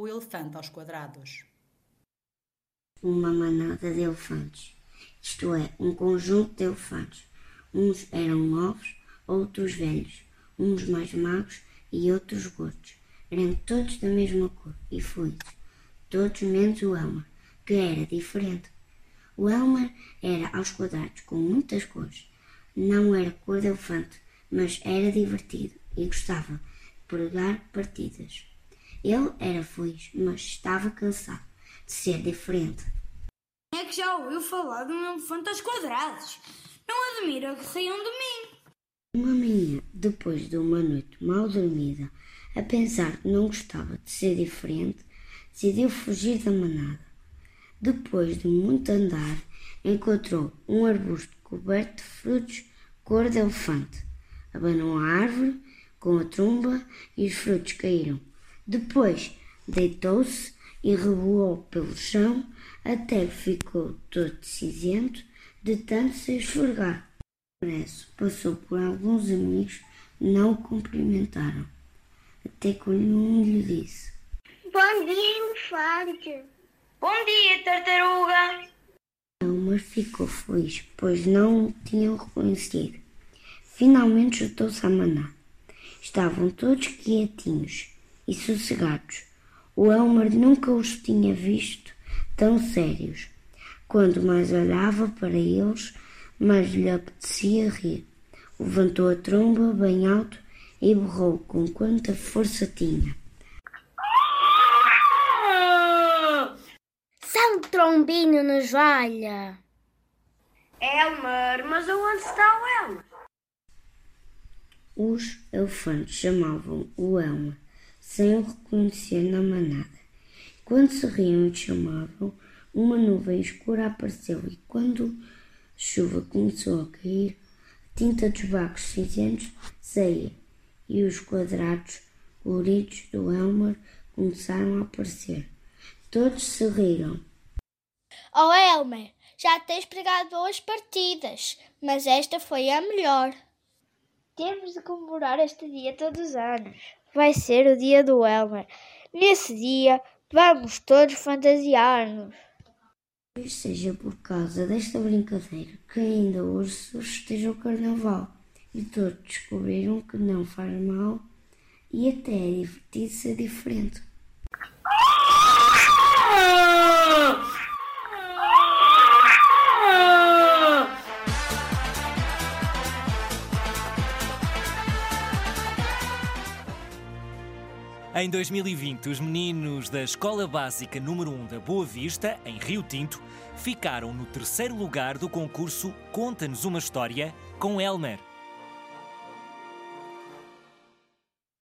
o elefante aos quadrados. Uma manada de elefantes, isto é, um conjunto de elefantes. Uns eram novos, outros velhos, uns mais magros e outros gordos. Eram todos da mesma cor e fluidos, todos menos o Elmer, que era diferente. O Elmer era aos quadrados, com muitas cores. Não era cor de elefante, mas era divertido e gostava de pregar partidas. Ele era feliz, mas estava cansado de ser diferente. É que já ouviu falar de um elefante aos quadrados? Não admira que saiam de mim. Uma manhã, depois de uma noite mal dormida, a pensar que não gostava de ser diferente, decidiu fugir da manada. Depois de muito andar, encontrou um arbusto coberto de frutos cor de elefante. Abanou a árvore com a tromba e os frutos caíram. Depois deitou-se e rebolou pelo chão até que ficou todo cinzento de tanto se esfregar. Depresso passou por alguns amigos, não o cumprimentaram, até que um lhe disse: Bom dia, elefante. Bom dia, tartaruga. Elmer ficou feliz, pois não o tinham reconhecido. Finalmente juntou-se à manada. Estavam todos quietinhos e sossegados. O Elmer nunca os tinha visto tão sérios. Quando mais olhava para eles, mais lhe apetecia rir. Levantou a tromba bem alto e berrou com quanta força tinha. São trombinho nos valha. Elmer, mas aonde está o Elmer? Os elefantes chamavam o Elmer, sem o reconhecer na manada. Quando se riam e chamavam, uma nuvem escura apareceu e quando a chuva começou a cair, a tinta dos barcos cinzentos saía e os quadrados coloridos do Elmer começaram a aparecer. Todos se riram. Oh, Elmer, já tens pregado boas partidas, mas esta foi a melhor. Temos de comemorar este dia todos os anos. Vai ser o dia do Elmer. Nesse dia, vamos todos fantasiar-nos. Talvez seja por causa desta brincadeira que ainda hoje se festeja o carnaval e todos descobriram que não faz mal e até é divertido ser diferente. Em 2020, os meninos da Escola Básica número 1 da Boa Vista, em Rio Tinto, ficaram no terceiro lugar do concurso Conta-nos uma História com Elmer.